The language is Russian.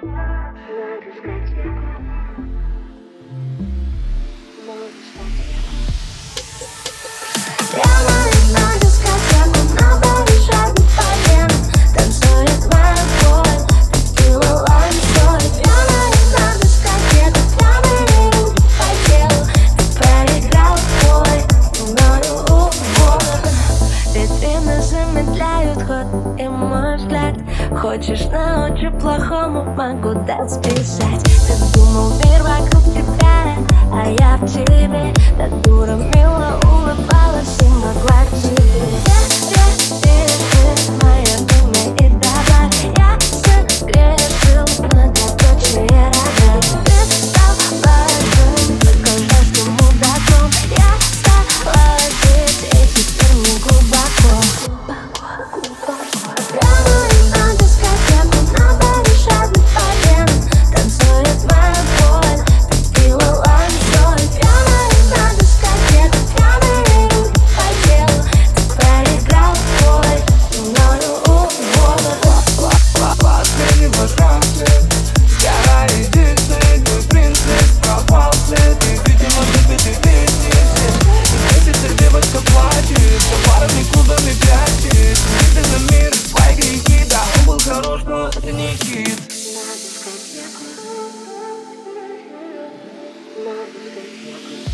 Надо искать Хочешь научу плохому, могу дать списать Ты думал, мир вокруг тебя, а я в тебе. Да дура, мило not even.